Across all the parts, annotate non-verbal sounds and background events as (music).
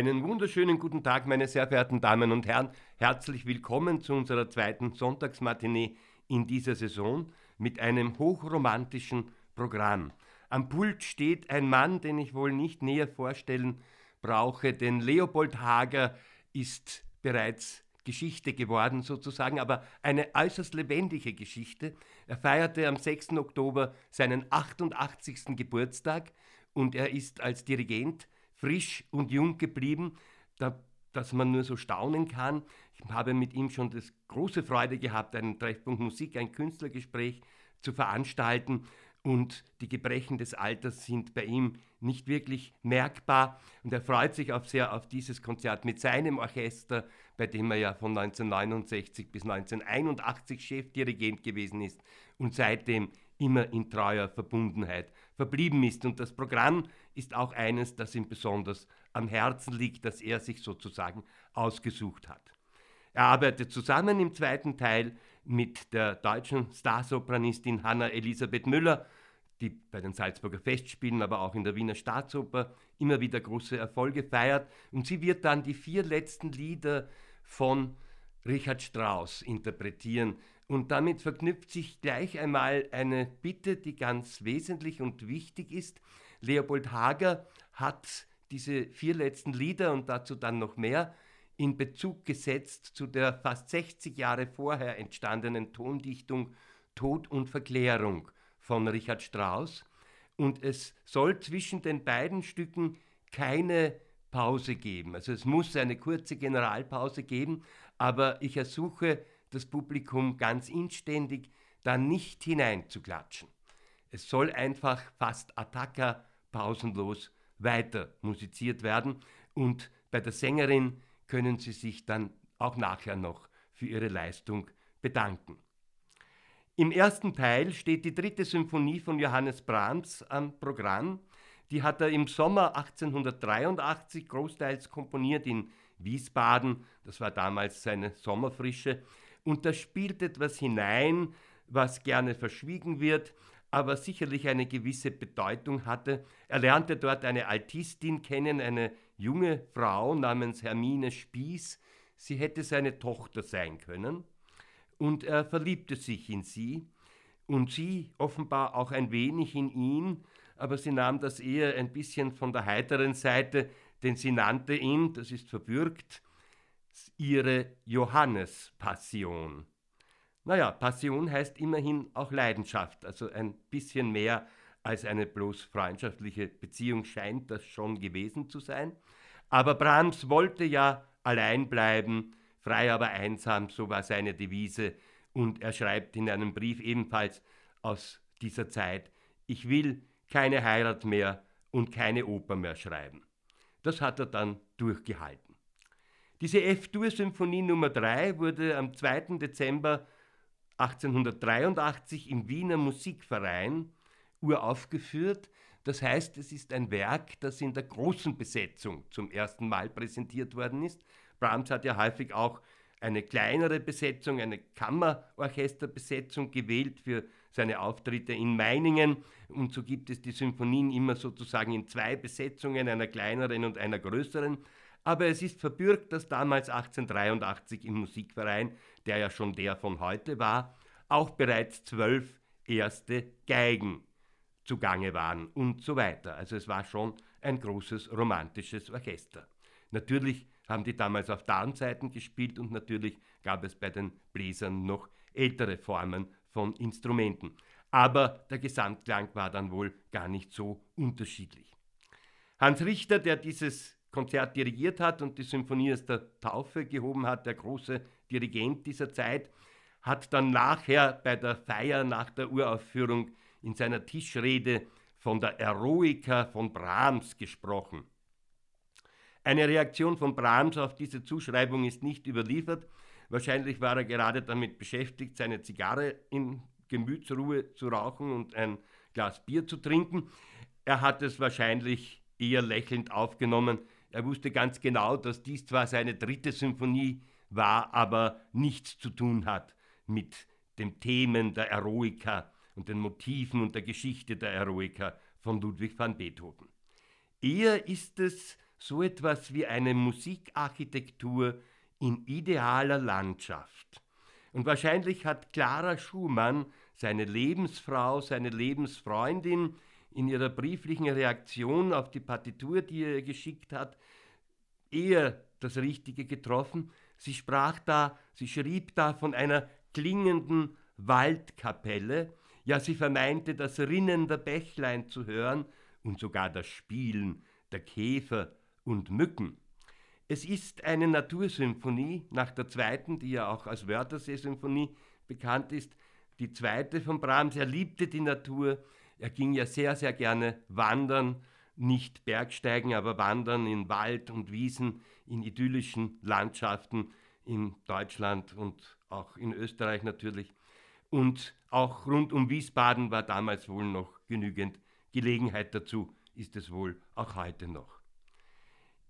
Einen wunderschönen guten Tag, meine sehr verehrten Damen und Herren. Herzlich willkommen zu unserer zweiten Sonntagsmatinee in dieser Saison mit einem hochromantischen Programm. Am Pult steht ein Mann, den ich wohl nicht näher vorstellen brauche, denn Leopold Hager ist bereits Geschichte geworden sozusagen, aber eine äußerst lebendige Geschichte. Er feierte am 6. Oktober seinen 88. Geburtstag und er ist als Dirigent frisch und jung geblieben, da, dass man nur so staunen kann. Ich habe mit ihm schon das große Freude gehabt, einen Treffpunkt Musik, ein Künstlergespräch zu veranstalten und die Gebrechen des Alters sind bei ihm nicht wirklich merkbar und er freut sich auch sehr auf dieses Konzert mit seinem Orchester, bei dem er ja von 1969 bis 1981 Chefdirigent gewesen ist und seitdem immer in treuer Verbundenheit verblieben ist. Und das Programm ist auch eines, das ihm besonders am Herzen liegt, das er sich sozusagen ausgesucht hat. Er arbeitet zusammen im zweiten Teil mit der deutschen Starsopranistin Hanna Elisabeth Müller, die bei den Salzburger Festspielen, aber auch in der Wiener Staatsoper immer wieder große Erfolge feiert. Und sie wird dann die vier letzten Lieder von Richard Strauss interpretieren. Und damit verknüpft sich gleich einmal eine Bitte, die ganz wesentlich und wichtig ist. Leopold Hager hat diese vier letzten Lieder und dazu dann noch mehr in Bezug gesetzt zu der fast 60 Jahre vorher entstandenen Tondichtung Tod und Verklärung von Richard Strauss. Und es soll zwischen den beiden Stücken keine Pause geben. Also es muss eine kurze Generalpause geben, aber ich ersuche das Publikum ganz inständig, da nicht hineinzuklatschen. Es soll einfach fast attacca pausenlos weiter musiziert werden und bei der Sängerin können Sie sich dann auch nachher noch für Ihre Leistung bedanken. Im ersten Teil steht die dritte Symphonie von Johannes Brahms am Programm. Die hat er im Sommer 1883 großteils komponiert in Wiesbaden. Das war damals seine Sommerfrische. Und da spielt etwas hinein, was gerne verschwiegen wird, aber sicherlich eine gewisse Bedeutung hatte. Er lernte dort eine Altistin kennen, eine junge Frau namens Hermine Spieß. Sie hätte seine Tochter sein können. Und er verliebte sich in sie und sie offenbar auch ein wenig in ihn, aber sie nahm das eher ein bisschen von der heiteren Seite, denn sie nannte ihn, das ist verbürgt, ihre Johannespassion. Naja, Passion heißt immerhin auch Leidenschaft, also ein bisschen mehr als eine bloß freundschaftliche Beziehung scheint das schon gewesen zu sein. Aber Brahms wollte ja allein bleiben, frei aber einsam, so war seine Devise. Und er schreibt in einem Brief ebenfalls aus dieser Zeit, ich will keine Heirat mehr und keine Oper mehr schreiben. Das hat er dann durchgehalten. Diese F-Dur-Symphonie Nummer 3 wurde am 2. Dezember 1883 im Wiener Musikverein uraufgeführt. Das heißt, es ist ein Werk, das in der großen Besetzung zum ersten Mal präsentiert worden ist. Brahms hat ja häufig auch eine kleinere Besetzung, eine Kammerorchesterbesetzung gewählt für seine Auftritte in Meiningen. Und so gibt es die Symphonien immer sozusagen in zwei Besetzungen, einer kleineren und einer größeren. Aber es ist verbürgt, dass damals 1883 im Musikverein, der ja schon der von heute war, auch bereits zwölf erste Geigen zugange waren und so weiter. Also es war schon ein großes romantisches Orchester. Natürlich haben die damals auf Darmseiten gespielt und natürlich gab es bei den Bläsern noch ältere Formen von Instrumenten. Aber der Gesamtklang war dann wohl gar nicht so unterschiedlich. Hans Richter, der dieses Konzert dirigiert hat und die Symphonie aus der Taufe gehoben hat, der große Dirigent dieser Zeit, hat dann nachher bei der Feier nach der Uraufführung in seiner Tischrede von der Eroika von Brahms gesprochen. Eine Reaktion von Brahms auf diese Zuschreibung ist nicht überliefert. Wahrscheinlich war er gerade damit beschäftigt, seine Zigarre in Gemütsruhe zu rauchen und ein Glas Bier zu trinken. Er hat es wahrscheinlich eher lächelnd aufgenommen. Er wusste ganz genau, dass dies zwar seine dritte Symphonie war, aber nichts zu tun hat mit den Themen der Eroika und den Motiven und der Geschichte der Eroika von Ludwig van Beethoven. Eher ist es so etwas wie eine Musikarchitektur in idealer Landschaft. Und wahrscheinlich hat Clara Schumann, seine Lebensfrau, seine Lebensfreundin, in ihrer brieflichen Reaktion auf die Partitur, die er geschickt hat, eher das Richtige getroffen. Sie sprach da, sie schrieb da von einer klingenden Waldkapelle, ja sie vermeinte das Rinnen der Bächlein zu hören und sogar das Spielen der Käfer und Mücken. Es ist eine Natursymphonie, nach der zweiten, die ja auch als Wörthersee-Symphonie bekannt ist, die zweite von Brahms. Er liebte die Natur, er ging ja sehr, sehr gerne wandern, nicht Bergsteigen, aber wandern in Wald und Wiesen, in idyllischen Landschaften in Deutschland und auch in Österreich natürlich. Und auch rund um Wiesbaden war damals wohl noch genügend Gelegenheit dazu, ist es wohl auch heute noch.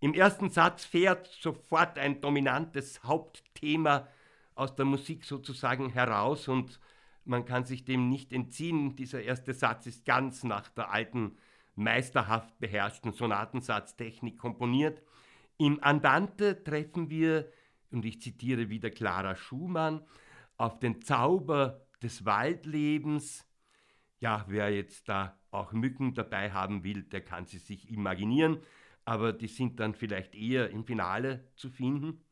Im ersten Satz fährt sofort ein dominantes Hauptthema aus der Musik sozusagen heraus und man kann sich dem nicht entziehen. Dieser erste Satz ist ganz nach der alten, meisterhaft beherrschten Sonatensatztechnik komponiert. Im Andante treffen wir, und ich zitiere wieder Clara Schumann, auf den Zauber des Waldlebens. Ja, wer jetzt da auch Mücken dabei haben will, der kann sie sich imaginieren aber die sind dann vielleicht eher im Finale zu finden.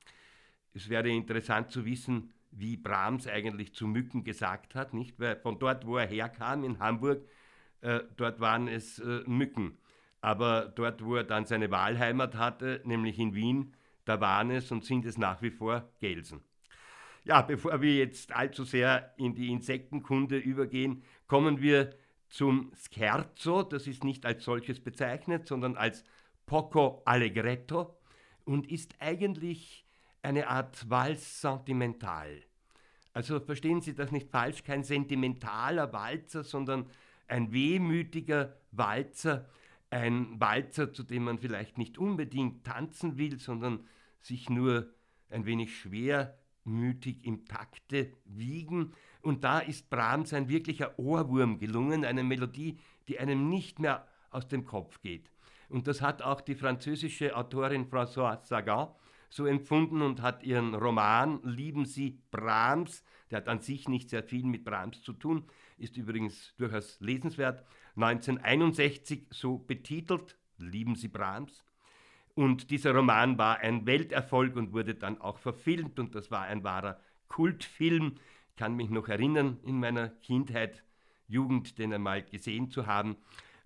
Es wäre interessant zu wissen, wie Brahms eigentlich zu Mücken gesagt hat, nicht? Weil von dort, wo er herkam, in Hamburg, äh, dort waren es äh, Mücken. Aber dort, wo er dann seine Wahlheimat hatte, nämlich in Wien, da waren es und sind es nach wie vor Gelsen. Ja, bevor wir jetzt allzu sehr in die Insektenkunde übergehen, kommen wir zum Scherzo. Das ist nicht als solches bezeichnet, sondern als poco allegretto und ist eigentlich eine Art Vals sentimental. Also verstehen Sie das nicht falsch, kein sentimentaler Walzer, sondern ein wehmütiger Walzer, ein Walzer, zu dem man vielleicht nicht unbedingt tanzen will, sondern sich nur ein wenig schwermütig im Takte wiegen. Und da ist Brahms ein wirklicher Ohrwurm gelungen, eine Melodie, die einem nicht mehr aus dem Kopf geht. Und das hat auch die französische Autorin Françoise Sagan so empfunden und hat ihren Roman Lieben Sie Brahms, der hat an sich nicht sehr viel mit Brahms zu tun, ist übrigens durchaus lesenswert, 1961 so betitelt, Lieben Sie Brahms. Und dieser Roman war ein Welterfolg und wurde dann auch verfilmt und das war ein wahrer Kultfilm. Ich kann mich noch erinnern, in meiner Kindheit, Jugend, den einmal gesehen zu haben.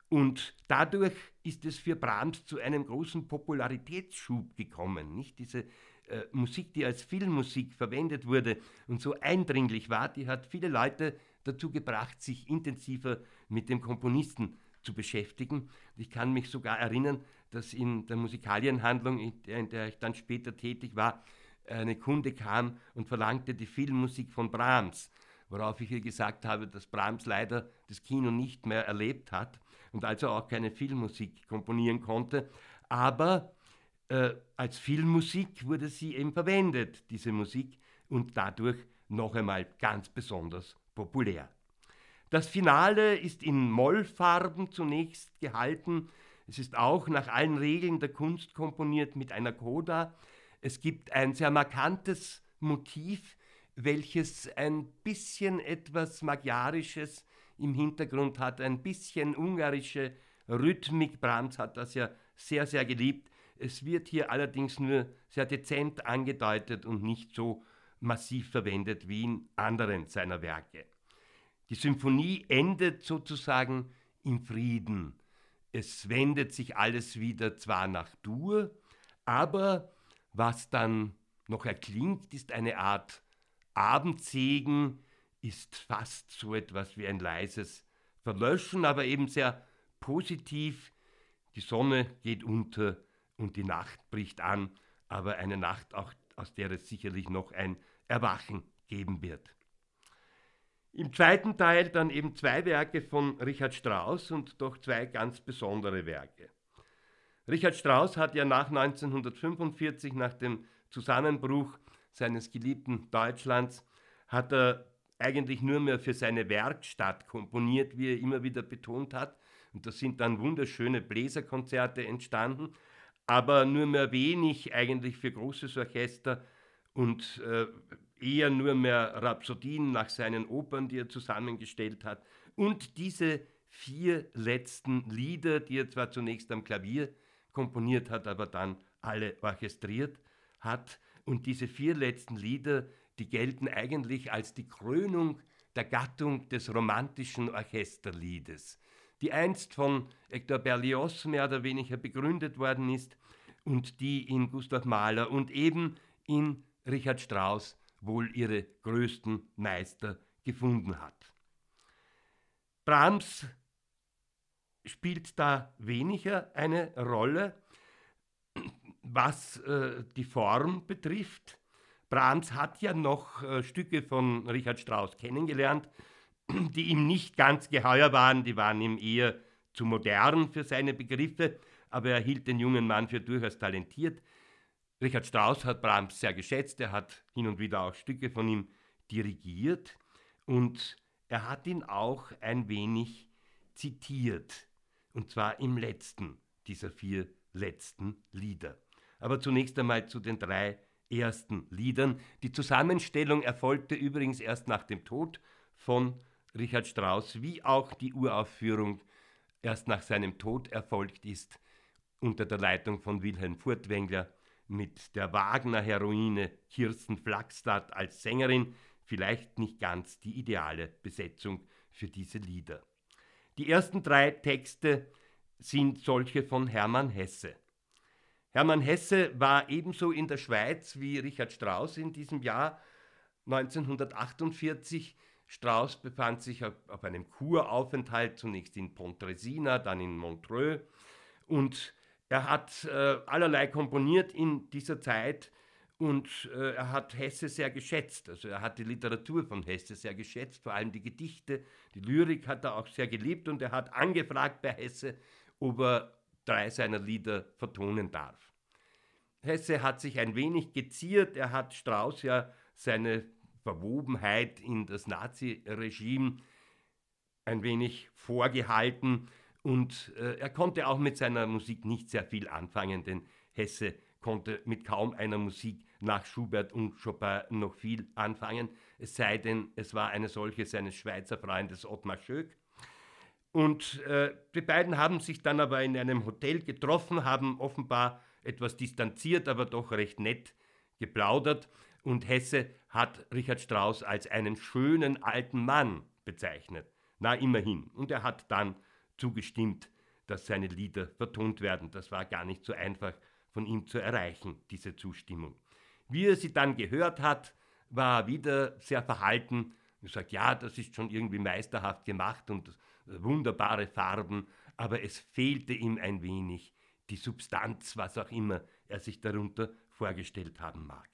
Und dadurch ist es für Brahms zu einem großen Popularitätsschub gekommen. Nicht? Diese äh, Musik, die als Filmmusik verwendet wurde und so eindringlich war, die hat viele Leute dazu gebracht, sich intensiver mit dem Komponisten zu beschäftigen. Ich kann mich sogar erinnern, dass in der Musikalienhandlung, in der, in der ich dann später tätig war, eine Kunde kam und verlangte die Filmmusik von Brahms, worauf ich ihr gesagt habe, dass Brahms leider das Kino nicht mehr erlebt hat und also auch keine Filmmusik komponieren konnte. Aber äh, als Filmmusik wurde sie eben verwendet, diese Musik, und dadurch noch einmal ganz besonders populär. Das Finale ist in Mollfarben zunächst gehalten. Es ist auch nach allen Regeln der Kunst komponiert mit einer Coda. Es gibt ein sehr markantes Motiv, welches ein bisschen etwas Magyarisches im Hintergrund hat, ein bisschen ungarische Rhythmik. Brahms hat das ja sehr, sehr geliebt. Es wird hier allerdings nur sehr dezent angedeutet und nicht so massiv verwendet wie in anderen seiner Werke. Die Symphonie endet sozusagen im Frieden. Es wendet sich alles wieder zwar nach Dur, aber was dann noch erklingt, ist eine Art Abendsegen, ist fast so etwas wie ein leises Verlöschen, aber eben sehr positiv. Die Sonne geht unter und die Nacht bricht an, aber eine Nacht, auch, aus der es sicherlich noch ein Erwachen geben wird. Im zweiten Teil dann eben zwei Werke von Richard Strauss und doch zwei ganz besondere Werke. Richard Strauss hat ja nach 1945, nach dem Zusammenbruch seines geliebten Deutschlands, hat er eigentlich nur mehr für seine Werkstatt komponiert, wie er immer wieder betont hat. Und da sind dann wunderschöne Bläserkonzerte entstanden. aber nur mehr wenig eigentlich für großes Orchester und äh, eher nur mehr Rhapsodien nach seinen Opern, die er zusammengestellt hat. Und diese vier letzten Lieder, die er zwar zunächst am Klavier komponiert hat, aber dann alle orchestriert hat. Und diese vier letzten Lieder, die gelten eigentlich als die Krönung der Gattung des romantischen Orchesterliedes, die einst von Hector Berlioz mehr oder weniger begründet worden ist und die in Gustav Mahler und eben in Richard Strauss wohl ihre größten Meister gefunden hat. Brahms spielt da weniger eine Rolle, was äh, die Form betrifft. Brahms hat ja noch äh, Stücke von Richard Strauss kennengelernt, (clears throat) die ihm nicht ganz geheuer waren, die waren ihm eher zu modern für seine Begriffe, aber er hielt den jungen Mann für durchaus talentiert. Richard Strauss hat Brahms sehr geschätzt, er hat hin und wieder auch Stücke von ihm dirigiert und er hat ihn auch ein wenig zitiert, und zwar im letzten dieser vier letzten Lieder. Aber zunächst einmal zu den drei ersten Liedern. Die Zusammenstellung erfolgte übrigens erst nach dem Tod von Richard Strauss, wie auch die Uraufführung erst nach seinem Tod erfolgt ist, unter der Leitung von Wilhelm Furtwängler mit der Wagner-Heroine Kirsten Flagstadt als Sängerin, vielleicht nicht ganz die ideale Besetzung für diese Lieder. Die ersten drei Texte sind solche von Hermann Hesse. Hermann Hesse war ebenso in der Schweiz wie Richard Strauss in diesem Jahr 1948. Strauss befand sich auf, einem Kuraufenthalt, zunächst in Pontresina, dann in Montreux. Und er hat äh, allerlei komponiert in dieser Zeit und äh, er hat Hesse sehr geschätzt. Also er hat die Literatur von Hesse sehr geschätzt, vor allem die Gedichte, die Lyrik hat er auch sehr geliebt und er hat angefragt bei Hesse, ob er drei seiner Lieder vertonen darf. Hesse hat sich ein wenig geziert, er hat Strauss ja seine Verwobenheit in das Naziregime ein wenig vorgehalten und äh, er konnte auch mit seiner Musik nicht sehr viel anfangen, denn Hesse konnte mit kaum einer Musik nach Schubert und Chopin noch viel anfangen, es sei denn, es war eine solche seines Schweizer Freundes Ottmar Schöck. Und äh, die beiden haben sich dann aber in einem Hotel getroffen, haben offenbar etwas distanziert, aber doch recht nett geplaudert. Und Hesse hat Richard Strauss als einen schönen alten Mann bezeichnet. Na, immerhin. Und er hat dann zugestimmt, dass seine Lieder vertont werden. Das war gar nicht so einfach von ihm zu erreichen, diese Zustimmung. Wie er sie dann gehört hat, war er wieder sehr verhalten und sagt, ja, das ist schon irgendwie meisterhaft gemacht und wunderbare Farben, aber es fehlte ihm ein wenig die Substanz, was auch immer er sich darunter vorgestellt haben mag.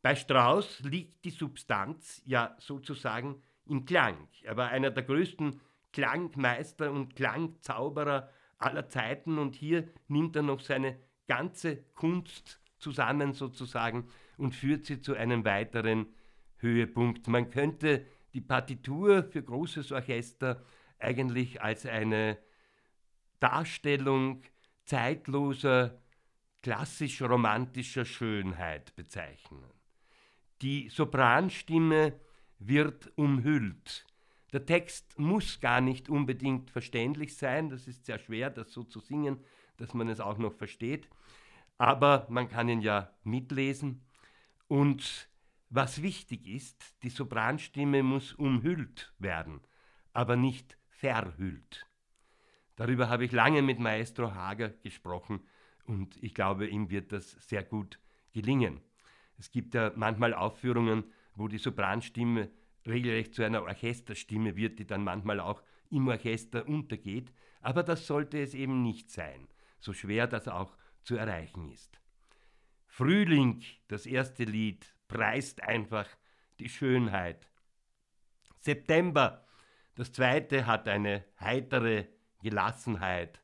Bei Strauss liegt die Substanz ja sozusagen im Klang. Er war einer der größten Klangmeister und Klangzauberer aller Zeiten und hier nimmt er noch seine ganze Kunst zusammen sozusagen und führt sie zu einem weiteren Höhepunkt. Man könnte die Partitur für großes Orchester eigentlich als eine Darstellung zeitloser, klassisch-romantischer Schönheit bezeichnen. Die Sopranstimme wird umhüllt. Der Text muss gar nicht unbedingt verständlich sein, das ist sehr schwer, das so zu singen, dass man es auch noch versteht, aber man kann ihn ja mitlesen. Und was wichtig ist, die Sopranstimme muss umhüllt werden, aber nicht verhüllt. Darüber habe ich lange mit Maestro Hager gesprochen und ich glaube, ihm wird das sehr gut gelingen. Es gibt ja manchmal Aufführungen, wo die Sopranstimme regelrecht zu einer Orchesterstimme wird, die dann manchmal auch im Orchester untergeht, aber das sollte es eben nicht sein, so schwer das auch zu erreichen ist. Frühling, das erste Lied, preist einfach die Schönheit. September, das zweite hat eine heitere Gelassenheit.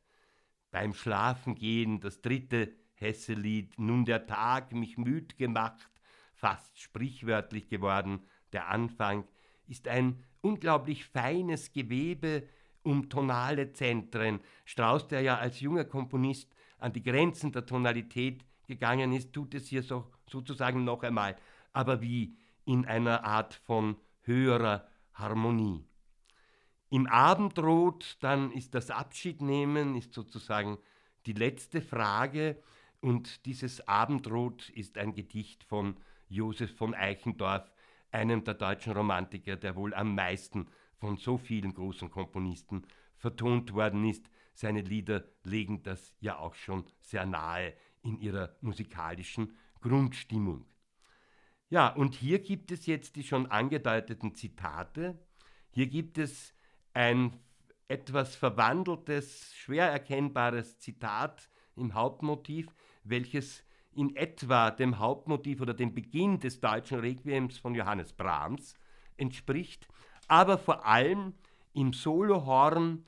Beim Schlafengehen das dritte Hesselied, nun der Tag mich müd gemacht, fast sprichwörtlich geworden, der Anfang, ist ein unglaublich feines Gewebe um tonale Zentren. Strauss, der ja als junger Komponist an die Grenzen der Tonalität gegangen ist, tut es hier so, sozusagen noch einmal, aber wie in einer Art von höherer Harmonie. Im Abendrot dann ist das Abschiednehmen, ist sozusagen die letzte Frage und dieses Abendrot ist ein Gedicht von Josef von Eichendorff, einem der deutschen Romantiker, der wohl am meisten von so vielen großen Komponisten vertont worden ist. Seine Lieder legen das ja auch schon sehr nahe in ihrer musikalischen Grundstimmung. Ja, und hier gibt es jetzt die schon angedeuteten Zitate. Hier gibt es ein etwas verwandeltes, schwer erkennbares Zitat im Hauptmotiv, welches in etwa dem Hauptmotiv oder dem Beginn des deutschen Requiems von Johannes Brahms entspricht, aber vor allem im Solohorn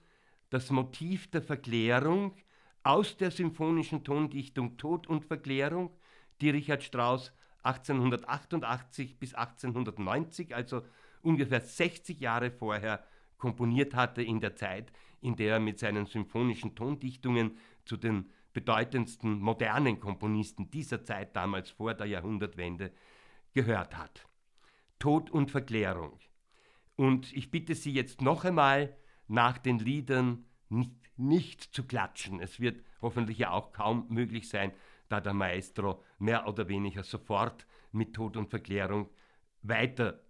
das Motiv der Verklärung aus der symphonischen Tondichtung Tod und Verklärung, die Richard Strauss 1888 bis 1890, also ungefähr 60 Jahre vorher, komponiert hatte in der Zeit, in der er mit seinen symphonischen Tondichtungen zu den bedeutendsten modernen Komponisten dieser Zeit, damals vor der Jahrhundertwende, gehört hat. Tod und Verklärung. Und ich bitte Sie jetzt noch einmal, nach den Liedern nicht, nicht zu klatschen. Es wird hoffentlich ja auch kaum möglich sein, da der Maestro mehr oder weniger sofort mit Tod und Verklärung weiter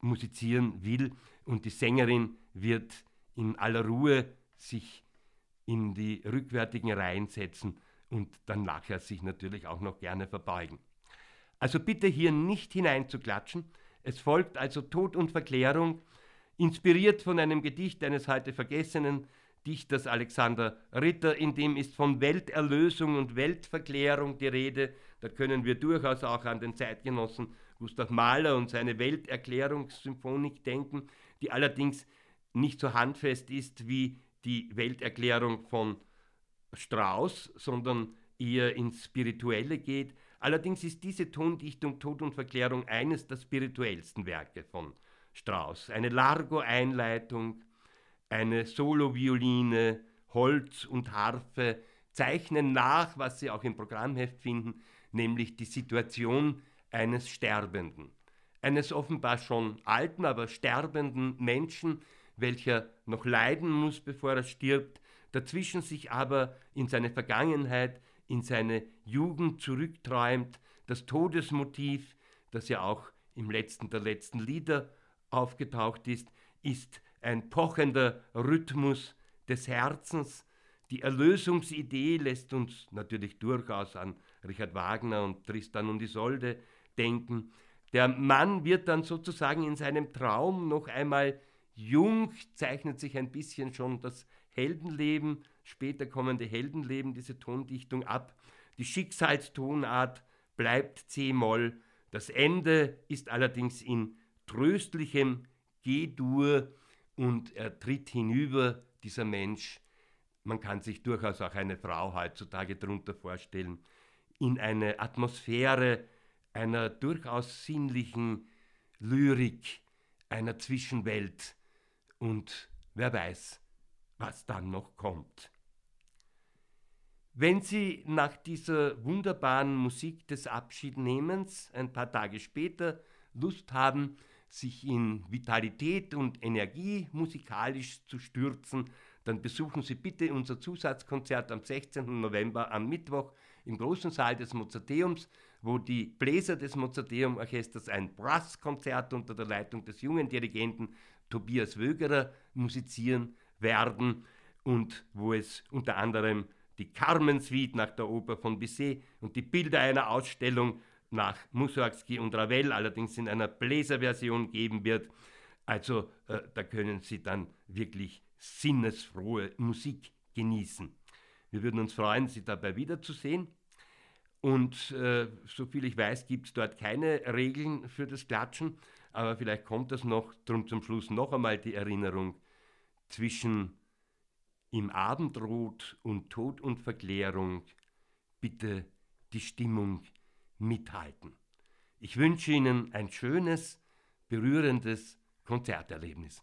musizieren will und die Sängerin wird in aller Ruhe sich in die rückwärtigen Reihen setzen und dann nachher sich natürlich auch noch gerne verbeugen. Also bitte hier nicht hineinzuklatschen. Es folgt also Tod und Verklärung, inspiriert von einem Gedicht eines heute vergessenen Dichters Alexander Ritter, in dem ist von Welterlösung und Weltverklärung die Rede. Da können wir durchaus auch an den Zeitgenossen Gustav Mahler und seine Welterklärungssymphonik denken, die allerdings nicht so handfest ist wie die Welterklärung von Strauss, sondern eher ins Spirituelle geht. Allerdings ist diese Tondichtung Tod und Verklärung eines der spirituellsten Werke von Strauss. Eine Largo-Einleitung, eine Solo-Violine, Holz und Harfe zeichnen nach, was Sie auch im Programmheft finden, nämlich die Situation eines Sterbenden. Eines offenbar schon alten, aber sterbenden Menschen, welcher noch leiden muss, bevor er stirbt, dazwischen sich aber in seine Vergangenheit, in seine Jugend zurückträumt, das Todesmotiv, das ja auch im letzten der letzten Lieder aufgetaucht ist, ist ein pochender Rhythmus des Herzens. Die Erlösungsidee lässt uns natürlich durchaus an Richard Wagner und Tristan und Isolde denken. Der Mann wird dann sozusagen in seinem Traum noch einmal Jung zeichnet sich ein bisschen schon das Heldenleben, später kommende Heldenleben, diese Tondichtung ab. Die Schicksalstonart bleibt C-Moll. Das Ende ist allerdings in tröstlichem G-Dur und er tritt hinüber, dieser Mensch. Man kann sich durchaus auch eine Frau heutzutage darunter vorstellen, in eine Atmosphäre einer durchaus sinnlichen Lyrik, einer Zwischenwelt, und wer weiß, was dann noch kommt. Wenn Sie nach dieser wunderbaren Musik des Abschiednehmens ein paar Tage später Lust haben, sich in Vitalität und Energie musikalisch zu stürzen, dann besuchen Sie bitte unser Zusatzkonzert am 16. November am Mittwoch im großen Saal des Mozarteums, wo die Bläser des Mozarteum Orchesters ein Brasskonzert unter der Leitung des jungen Dirigenten Tobias Wögerer musizieren werden und wo es unter anderem die Carmen Suite nach der Oper von Bizet und die Bilder einer Ausstellung nach Mussorgsky und Ravel allerdings in einer Bläserversion geben wird. Also äh, da können Sie dann wirklich sinnesfrohe Musik genießen. Wir würden uns freuen, Sie dabei wiederzusehen. Und äh, soviel ich weiß, gibt es dort keine Regeln für das Klatschen aber vielleicht kommt das noch, drum zum Schluss noch einmal die Erinnerung zwischen im Abendrot und Tod und Verklärung bitte die Stimmung mithalten. Ich wünsche Ihnen ein schönes, berührendes Konzerterlebnis.